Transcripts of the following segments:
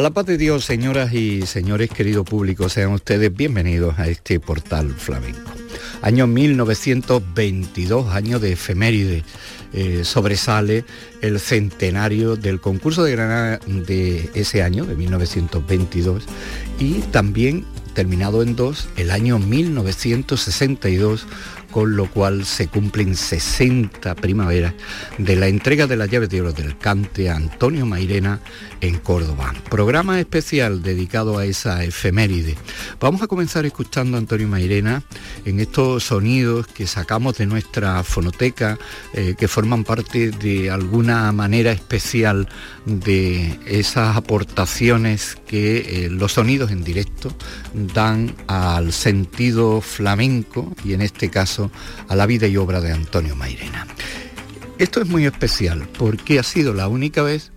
A la paz de Dios, señoras y señores, querido público, sean ustedes bienvenidos a este portal flamenco. Año 1922, año de efeméride, eh, sobresale el centenario del concurso de Granada de ese año, de 1922, y también terminado en dos, el año 1962, con lo cual se cumplen 60 primaveras de la entrega de las llaves de oro del cante a Antonio Mairena en Córdoba. Programa especial dedicado a esa efeméride. Vamos a comenzar escuchando a Antonio Mairena en estos sonidos que sacamos de nuestra fonoteca, eh, que forman parte de alguna manera especial de esas aportaciones que eh, los sonidos en directo dan al sentido flamenco y en este caso a la vida y obra de Antonio Mairena. Esto es muy especial porque ha sido la única vez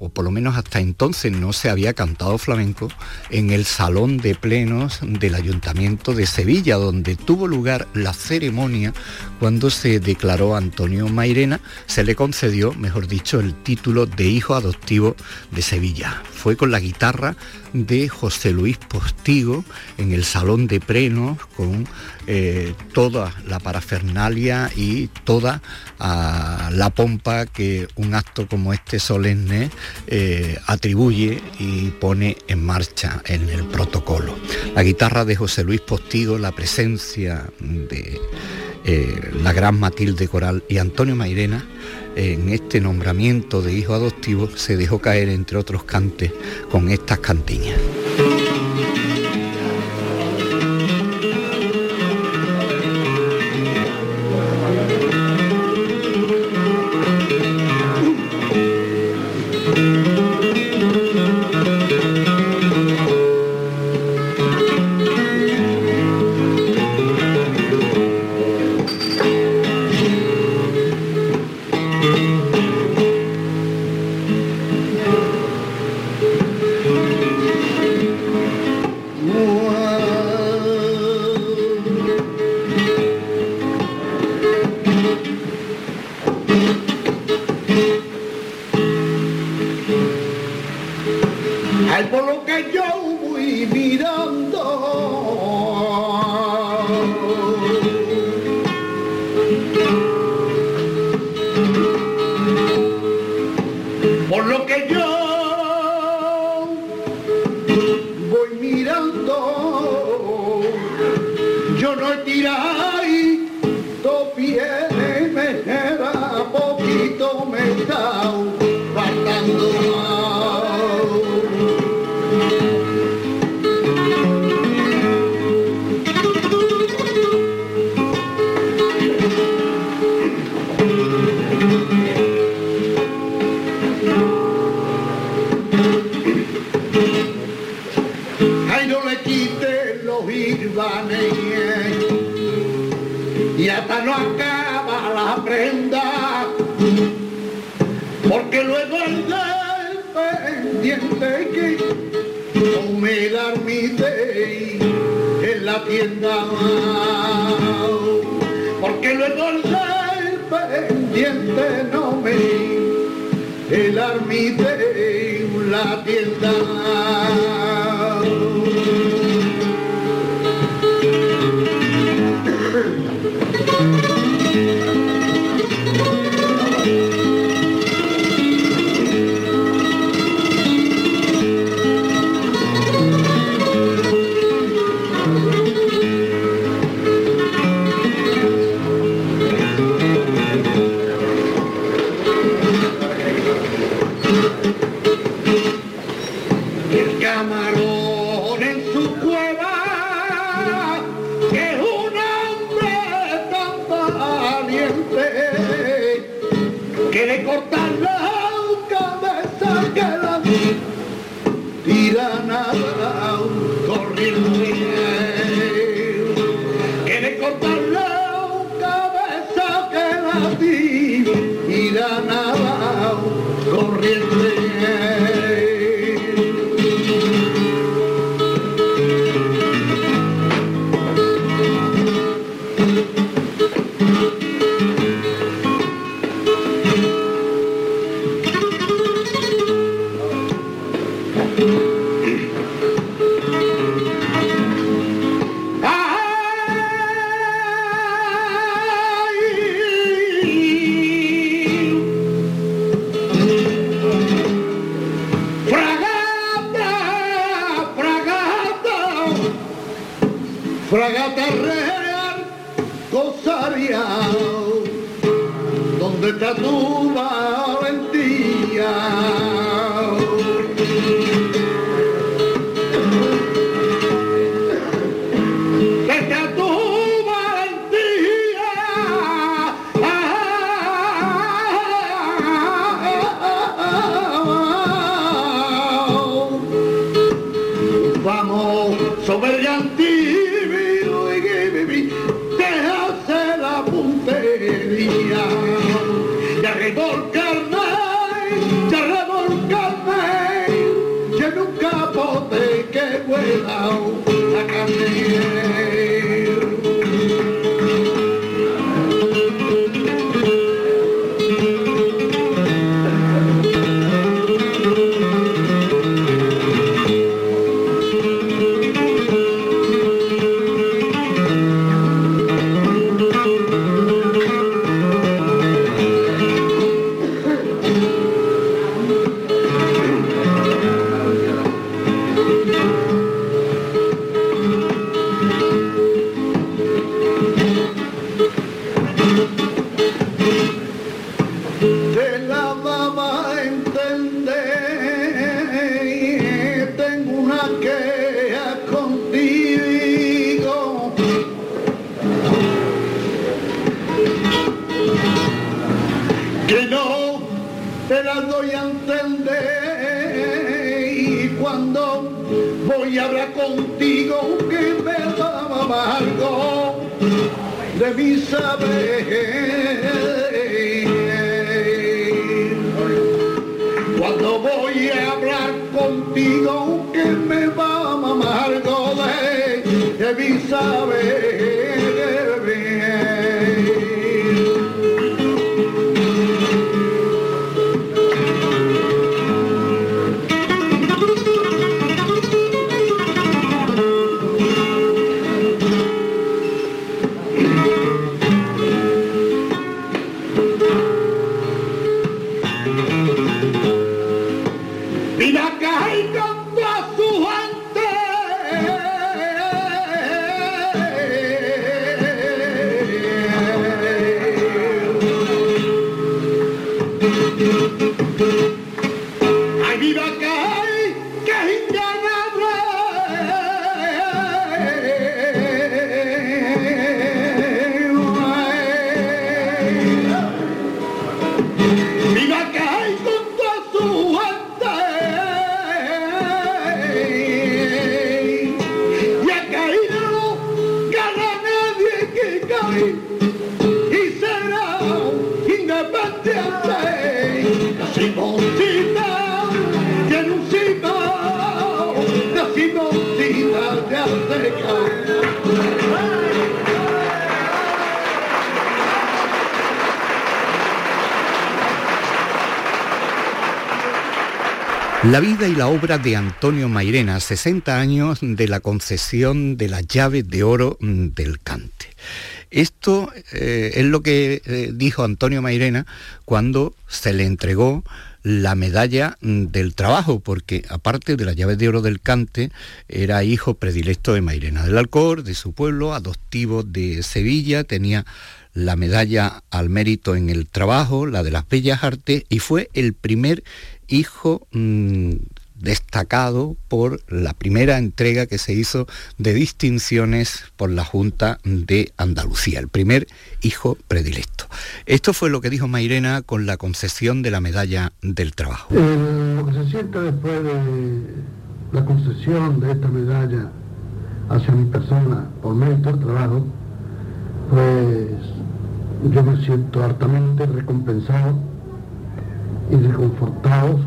o por lo menos hasta entonces no se había cantado flamenco, en el Salón de Plenos del Ayuntamiento de Sevilla, donde tuvo lugar la ceremonia cuando se declaró Antonio Mairena, se le concedió, mejor dicho, el título de hijo adoptivo de Sevilla. Fue con la guitarra de José Luis Postigo en el Salón de Plenos con eh, toda la parafernalia y toda ah, la pompa que un acto como este solemne eh, atribuye y pone en marcha en el protocolo. La guitarra de José Luis Postigo, la presencia de eh, la gran Matilde Coral y Antonio Mairena, en este nombramiento de hijo adoptivo se dejó caer, entre otros cantes, con estas cantiñas. Benito me tienda porque luego el pendiente no me el armite la tienda. Corriente. La vida y la obra de Antonio Mairena, 60 años de la concesión de las llaves de oro mm, del Cante. Esto eh, es lo que eh, dijo Antonio Mairena cuando se le entregó la medalla mm, del trabajo, porque aparte de las llaves de oro del Cante, era hijo predilecto de Mairena del Alcor, de su pueblo, adoptivo de Sevilla, tenía la medalla al mérito en el trabajo, la de las bellas artes, y fue el primer hijo mm, destacado por la primera entrega que se hizo de distinciones por la Junta de Andalucía, el primer hijo predilecto. Esto fue lo que dijo Mairena con la concesión de la medalla del trabajo. lo que se siente después de la concesión de esta medalla hacia mi persona por mérito del trabajo, pues yo me siento hartamente recompensado y reconfortado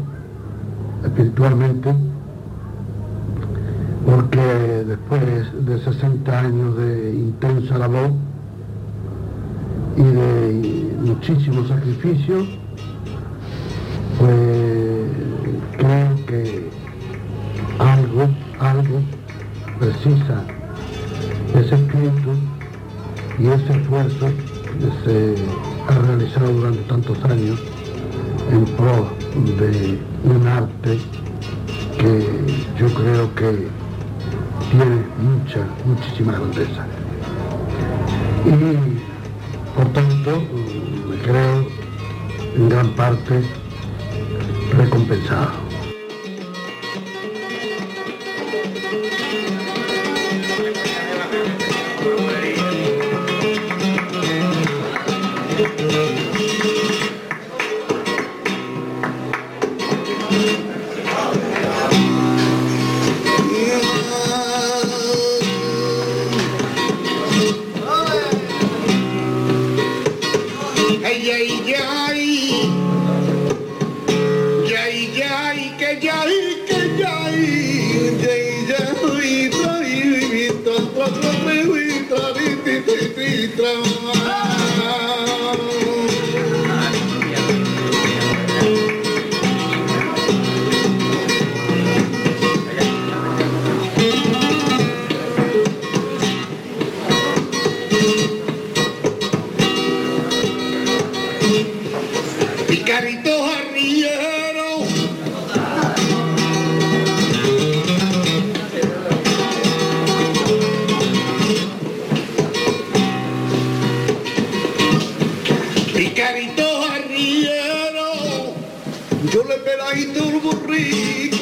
espiritualmente, porque después de 60 años de intensa labor y de muchísimo sacrificio, pues creo que algo, algo precisa ese espíritu y ese esfuerzo que se ha realizado durante tantos años en pro de un arte que yo creo que tiene mucha, muchísima grandeza. Y por tanto me creo en gran parte recompensado. free.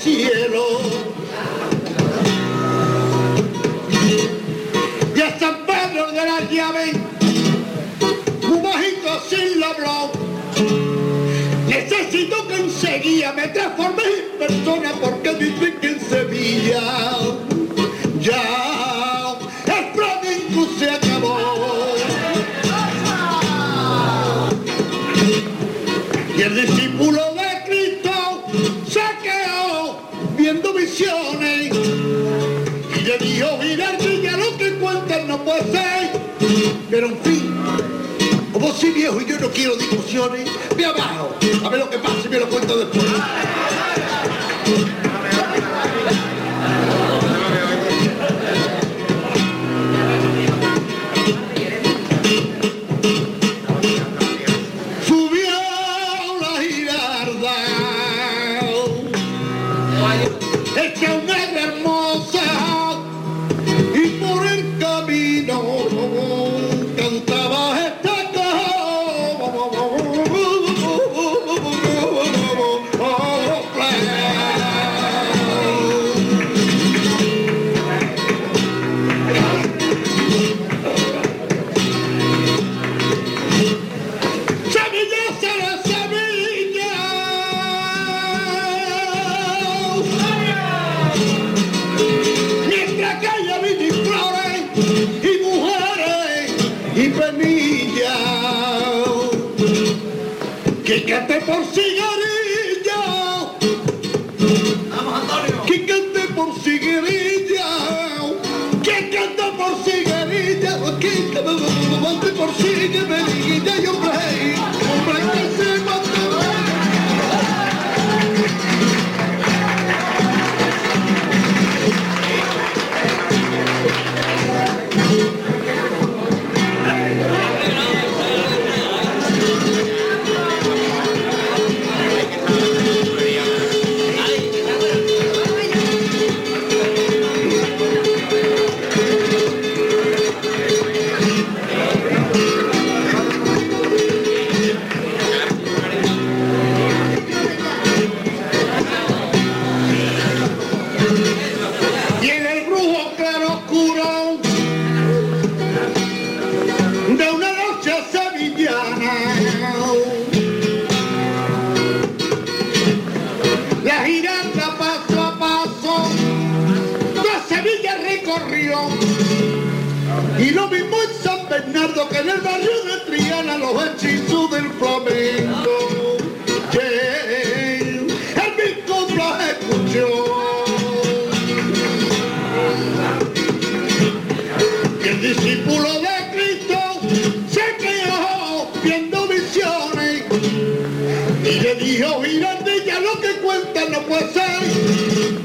cielo. Y a San Pedro de la llave, un bajito sin labro. Necesito conseguía, me transformé en persona porque viví en Sevilla. ver a un fin. Como soy viejo y yo no quiero discusiones, ve abajo, a ver lo que pasa y me lo cuento después.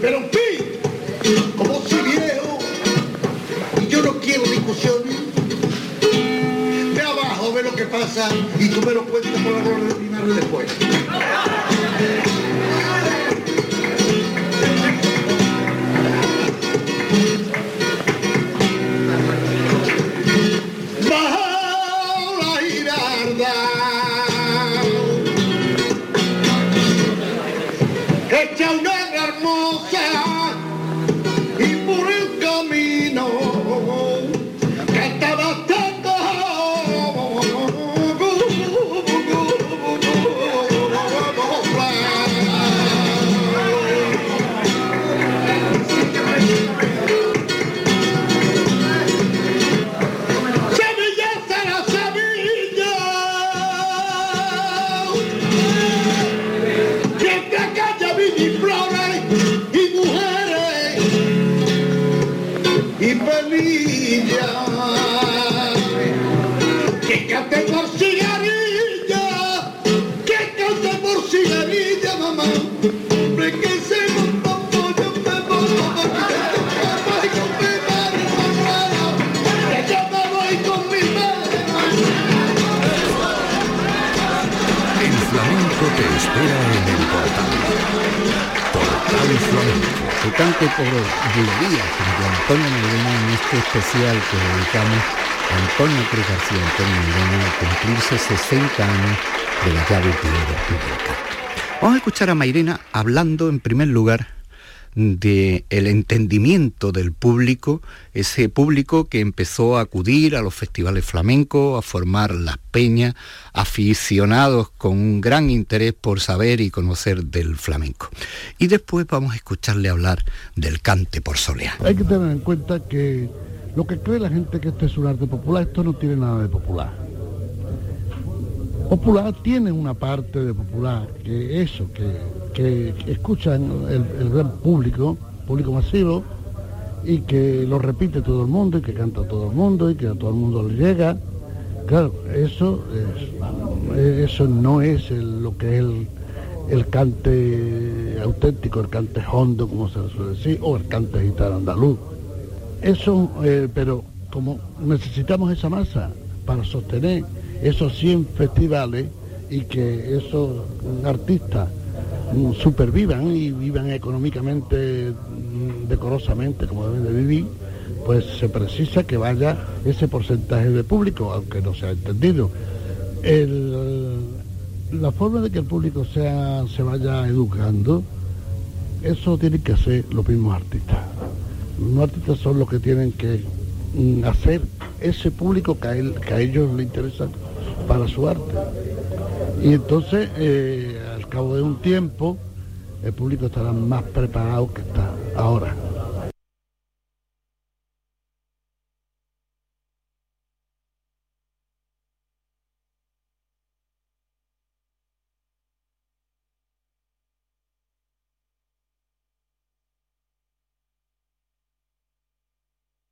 Pero en fin, como si viejo, y yo no quiero discusiones. De abajo ve lo que pasa y tú me lo cuentas por la de primero y después. García Antonio al cumplirse 60 años de la llave de. Vamos a escuchar a Mairena hablando en primer lugar de el entendimiento del público, ese público que empezó a acudir a los festivales flamencos, a formar las peñas, aficionados con un gran interés por saber y conocer del flamenco. Y después vamos a escucharle hablar del cante por soleá. Hay que tener en cuenta que lo que cree la gente que esto es un arte popular, esto no tiene nada de popular. Popular tiene una parte de popular, que eso, que, que escuchan el, el gran público, público masivo, y que lo repite todo el mundo, y que canta todo el mundo, y que a todo el mundo le llega. Claro, eso, es- eso no es lo que es el, el cante auténtico, el cante hondo, como se suele decir, o el cante gitano andaluz. Eso, eh, pero como necesitamos esa masa para sostener esos 100 festivales y que esos artistas mm, supervivan y vivan económicamente, mm, decorosamente, como deben de vivir, pues se precisa que vaya ese porcentaje de público, aunque no se ha entendido. La forma de que el público sea, se vaya educando, eso tiene que hacer los mismos artistas. Los artistas son los que tienen que mm, hacer ese público que a, ellos les interesa para su arte. Y entonces, eh, al cabo de un tiempo, el público estará más preparado que está ahora.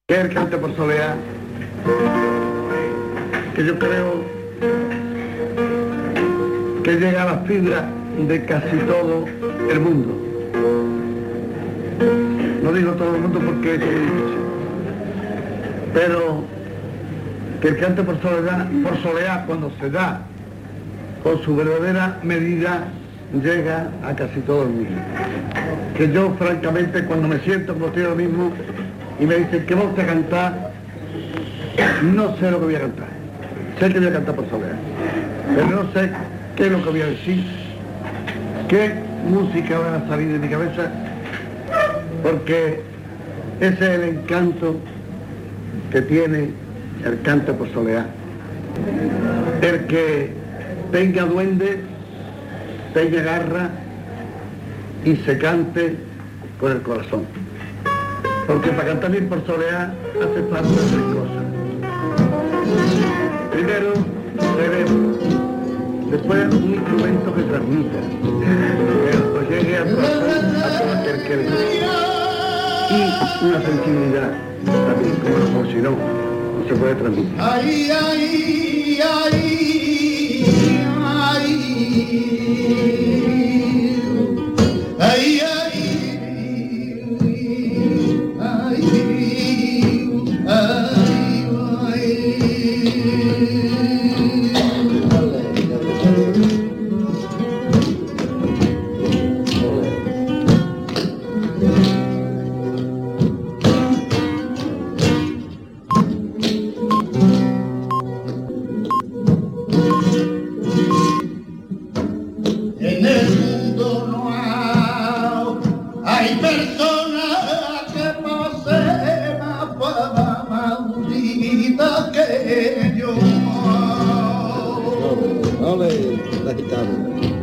Que el cante por soleá, que yo creo que llega a la fibra de casi todo el mundo. No digo todo el mundo porque es pero que el cante por soleá, por soleá cuando se da con su verdadera medida llega a casi todo el mundo. Que yo francamente cuando me siento ahora mismo y me dicen que vamos a cantar, no sé lo que voy a cantar. Sé que voy a cantar por soledad, pero no sé qué es lo que voy a decir, qué música va a salir de mi cabeza, porque ese es el encanto que tiene el canto por soleá. El que tenga duende, tenga garra y se cante con el corazón. Porque para cantar bien por soleá hace falta tres cosas. Primero, cerebro. Después, un instrumento que transmita. Que llegue a todo aquel que le Y una sensibilidad también, como, si no, no se puede transmitir. Ay, ay, ay, ay. persona que pase más maldita que yo. Ole, la guitarra.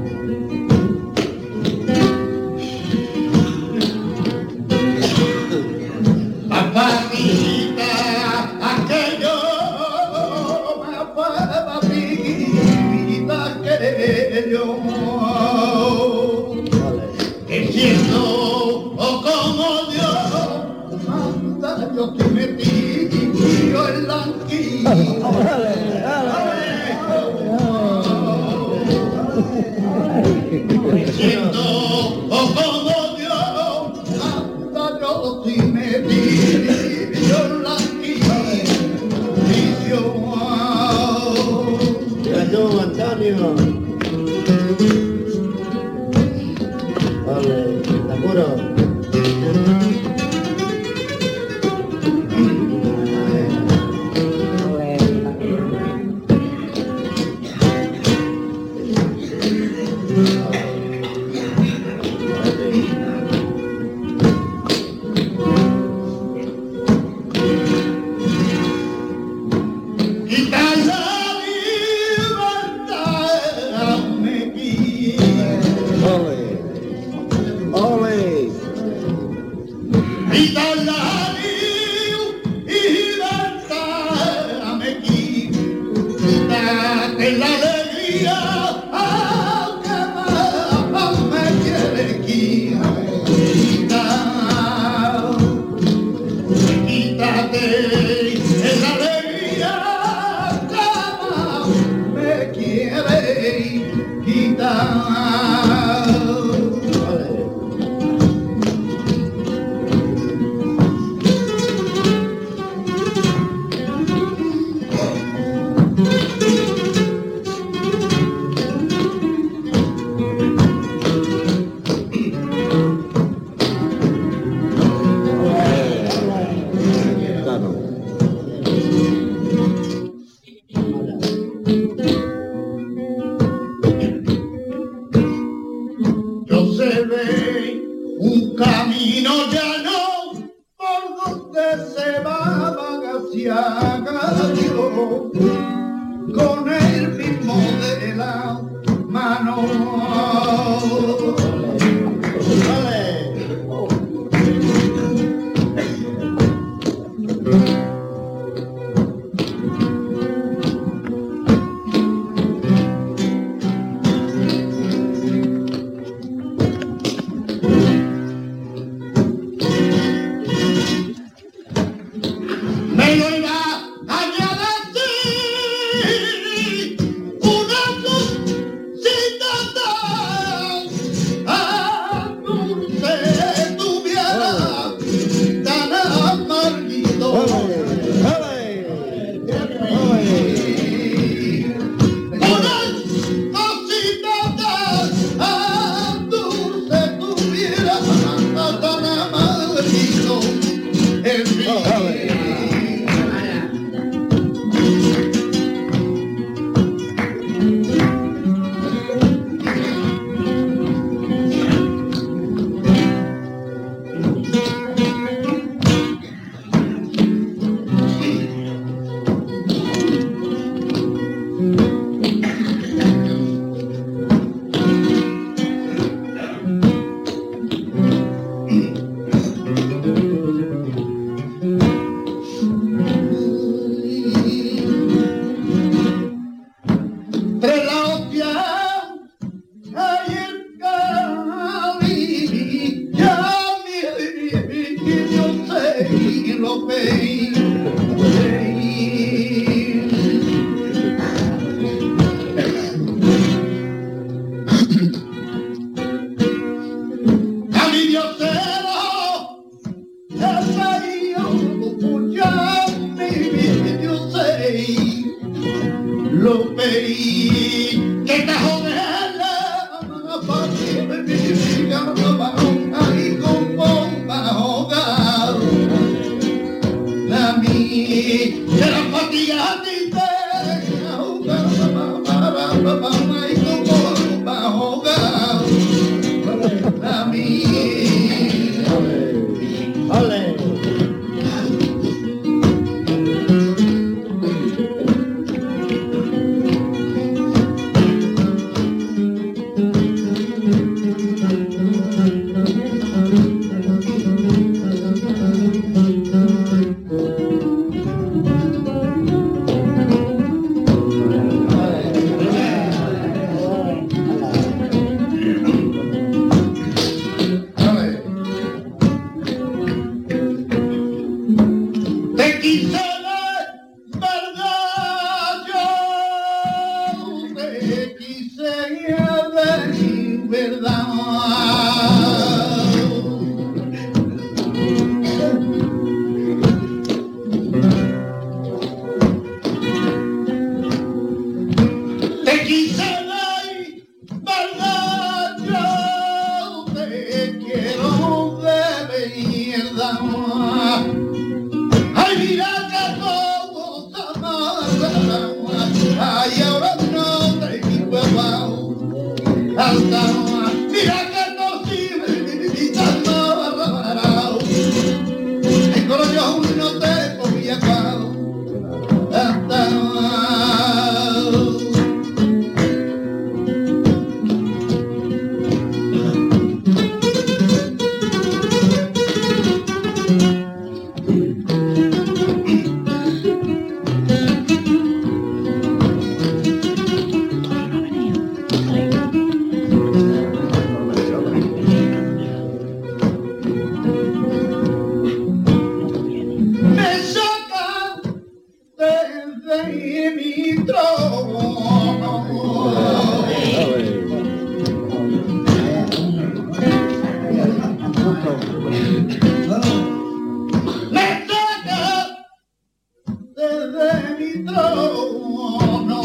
Mi trono.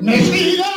Me tira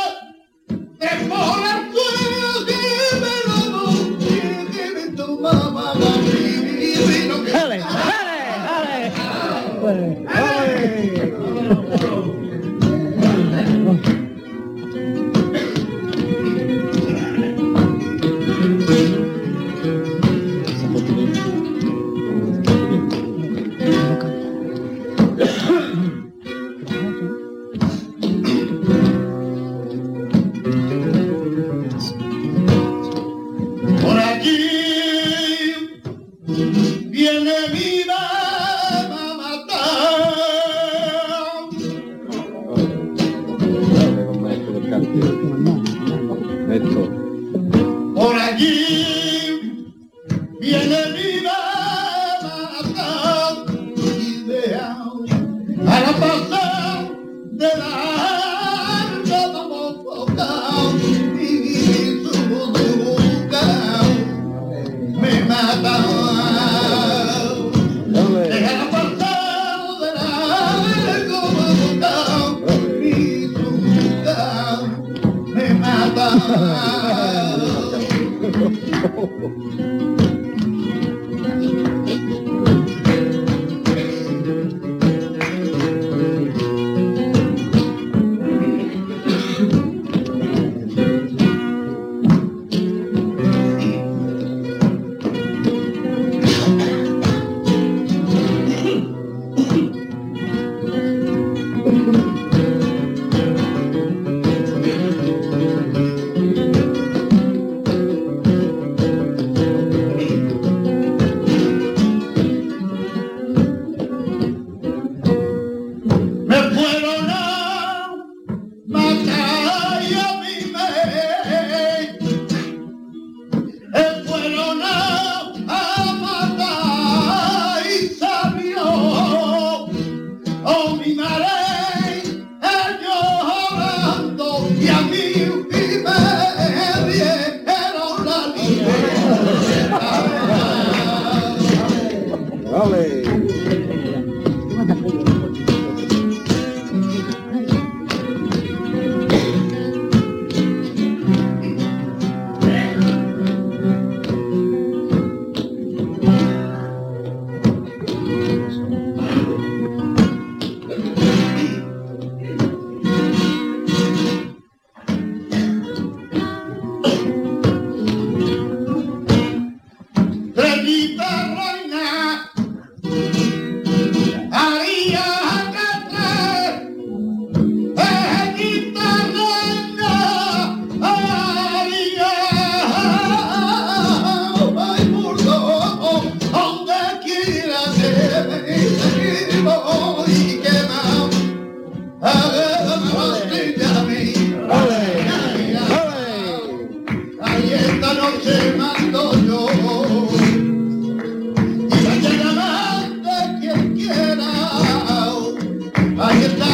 I get down.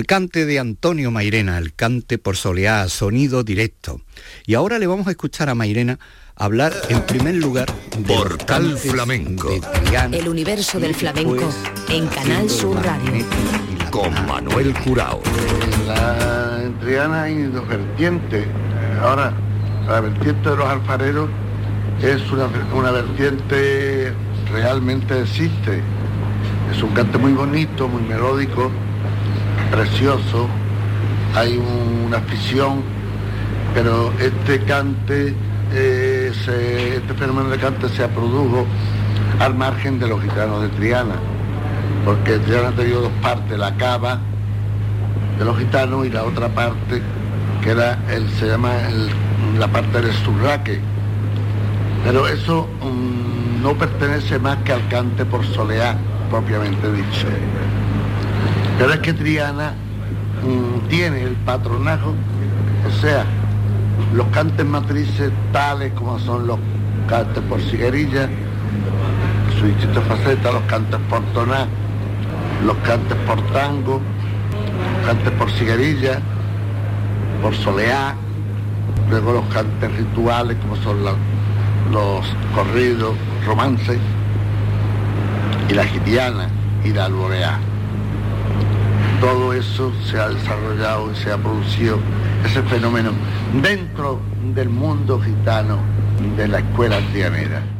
El cante de Antonio Mairena, el cante por soleá, sonido directo. Y ahora le vamos a escuchar a Mairena hablar en primer lugar de Portal Flamenco. el universo del flamenco en Canal Sur Radio. Con Manuel Curao. En la Triana hay dos vertientes. Ahora, la vertiente de los alfareros es una, una vertiente realmente existe. Es un cante muy bonito, muy melódico, precioso, hay una afición, pero este cante, eh, este fenómeno de cante se produjo al margen de los gitanos de Triana, porque Triana ha tenido dos partes, la cava de los gitanos y la otra parte que era el, se llama la parte del surraque. Pero eso mm, no pertenece más que al cante por soleá, propiamente dicho. Pero es que Triana mm, tiene el patronajo, o sea, los cantes matrices tales como son los cantes por ciguerilla, su distintas facetas, los cantes por toná, los cantes por tango, los cantes por ciguerilla, por soleá, luego los cantes rituales como son los corridos, romances, y la gitiana y la alboreá todo eso se ha desarrollado y se ha producido ese fenómeno dentro del mundo gitano de la escuela trianera.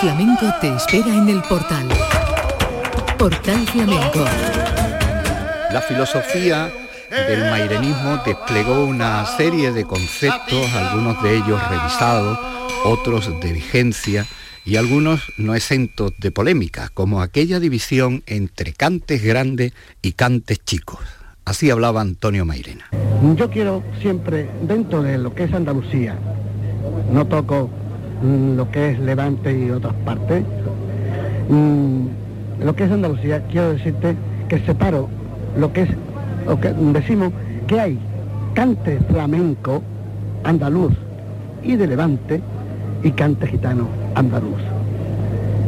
flamenco te espera en el portal. Portal Flamenco. La filosofía del mairenismo desplegó una serie de conceptos, algunos de ellos revisados, otros de vigencia y algunos no exentos de polémica, como aquella división entre cantes grandes y cantes chicos. Así hablaba Antonio Mairena. Yo quiero siempre, dentro de lo que es Andalucía, no toco lo que es Levante y otras partes. Mm, lo que es Andalucía, quiero decirte que separo lo que es, lo que decimos que hay cante flamenco andaluz y de Levante y cante gitano andaluz.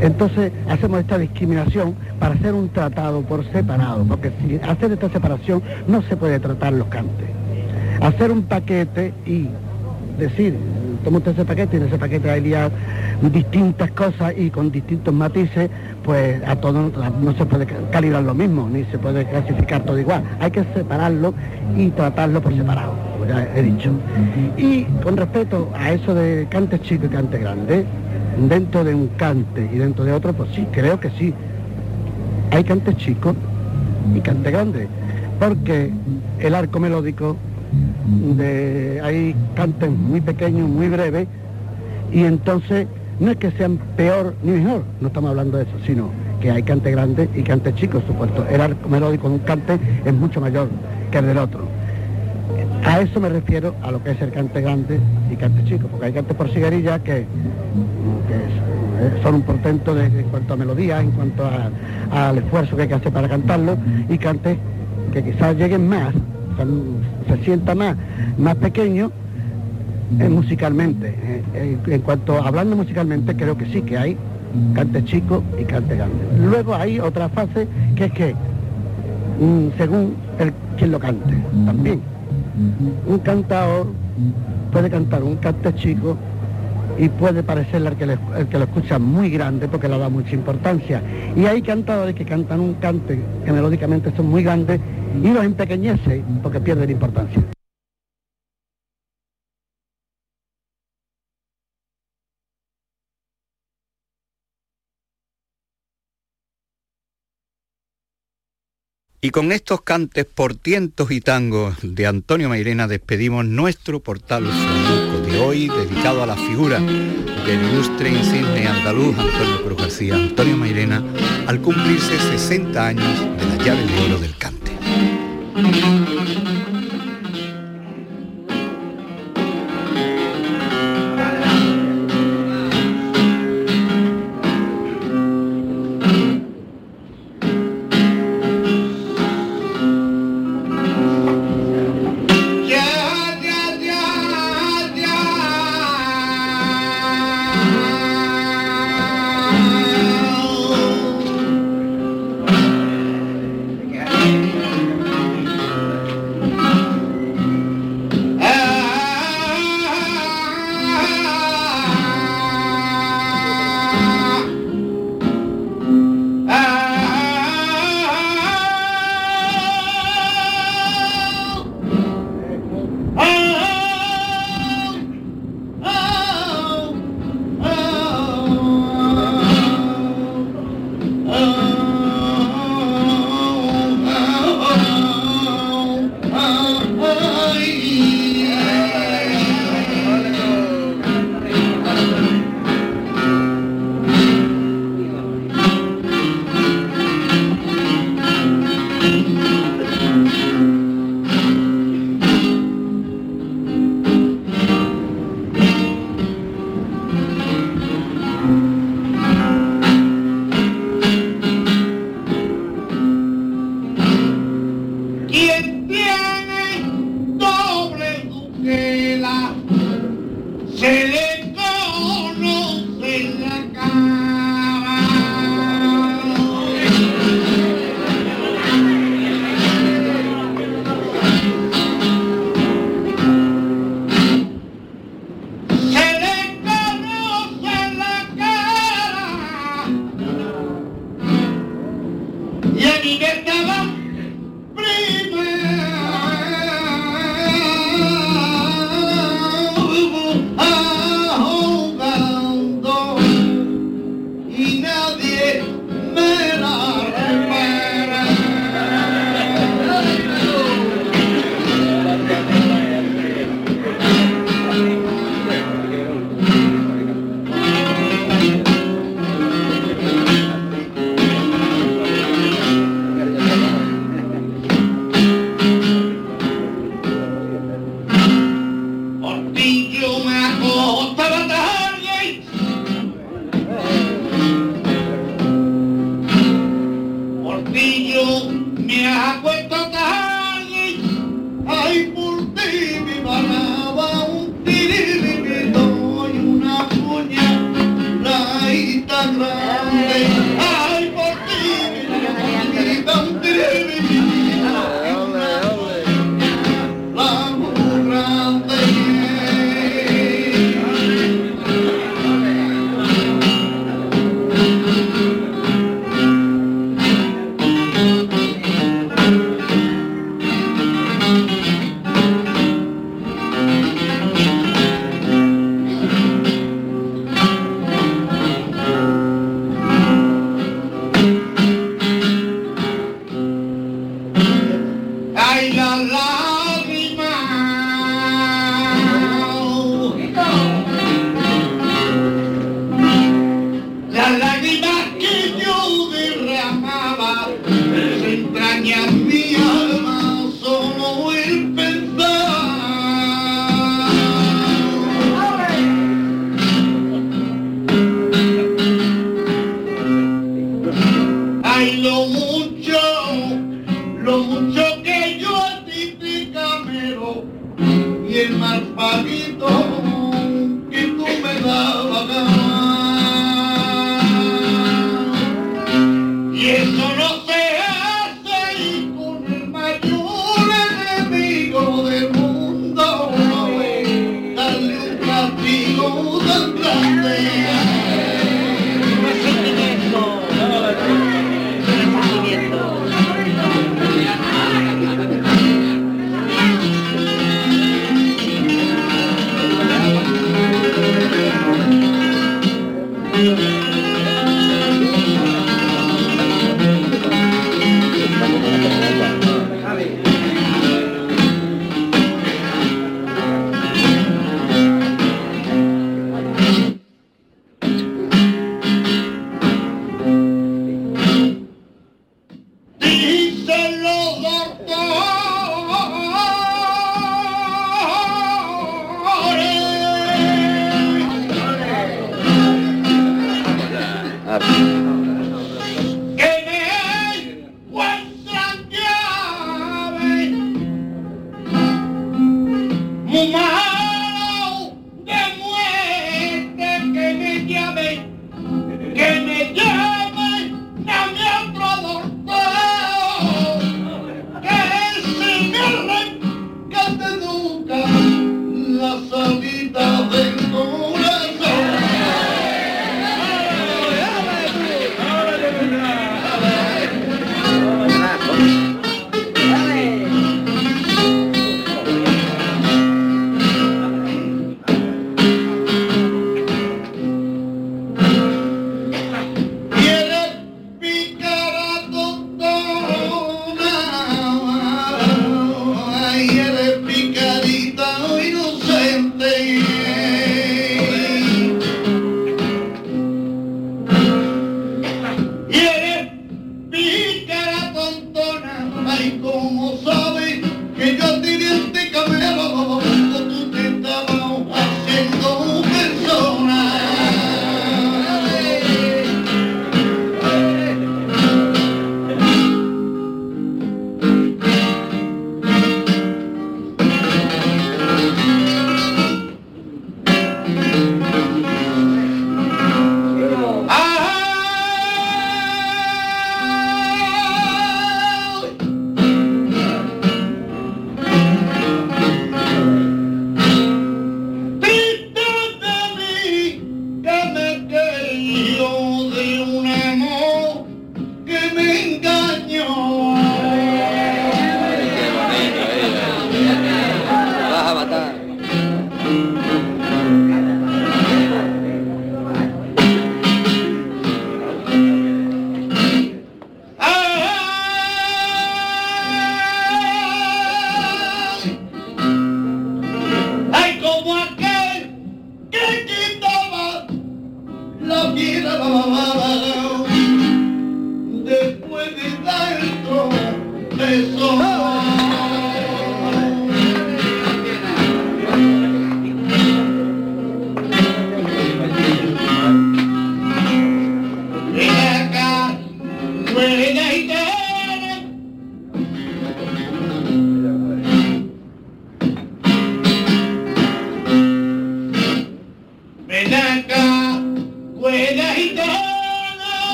Entonces hacemos esta discriminación para hacer un tratado por separado, porque si hacer esta separación no se puede tratar los cantes. Hacer un paquete y decir toma usted ese paquete y en ese paquete hay distintas cosas y con distintos matices, pues a todos no se puede calibrar lo mismo, ni se puede clasificar todo igual. Hay que separarlo y tratarlo por separado, como ya he dicho. Y con respecto a eso de cante chico y cante grande, dentro de un cante y dentro de otro, pues sí, creo que sí. Hay cante chico y cante grande, porque el arco melódico de, hay cantes muy pequeños, muy breves, y entonces no es que sean peor ni mejor, no estamos hablando de eso, sino que hay cante grande y cante chico, supuesto. El arco melódico de un cante es mucho mayor que el del otro. A eso me refiero a lo que es el cante grande y cante chico, porque hay cantes por cigarilla que, son un portento en cuanto a melodía, en cuanto al esfuerzo que hay que hacer para cantarlo, y cantes que quizás lleguen más se sienta más, más pequeño eh, musicalmente. Eh, eh, en cuanto hablando musicalmente, creo que sí, que hay cante chico y cante grande. Luego hay otra fase que es que, mm, según el quien lo cante, también. Un cantador puede cantar un cante chico y puede parecerle al que, el que lo escucha muy grande porque le da mucha importancia. Y hay cantadores que cantan un cante que melódicamente son muy grandes y los empequeñece porque pierden importancia. Y con estos cantes portientos y tangos de Antonio Mairena despedimos nuestro portal flamenco de hoy dedicado a la figura del ilustre insigne andaluz Antonio Cruz García, Antonio Mairena, al cumplirse 60 años de la llave de oro del cante thank you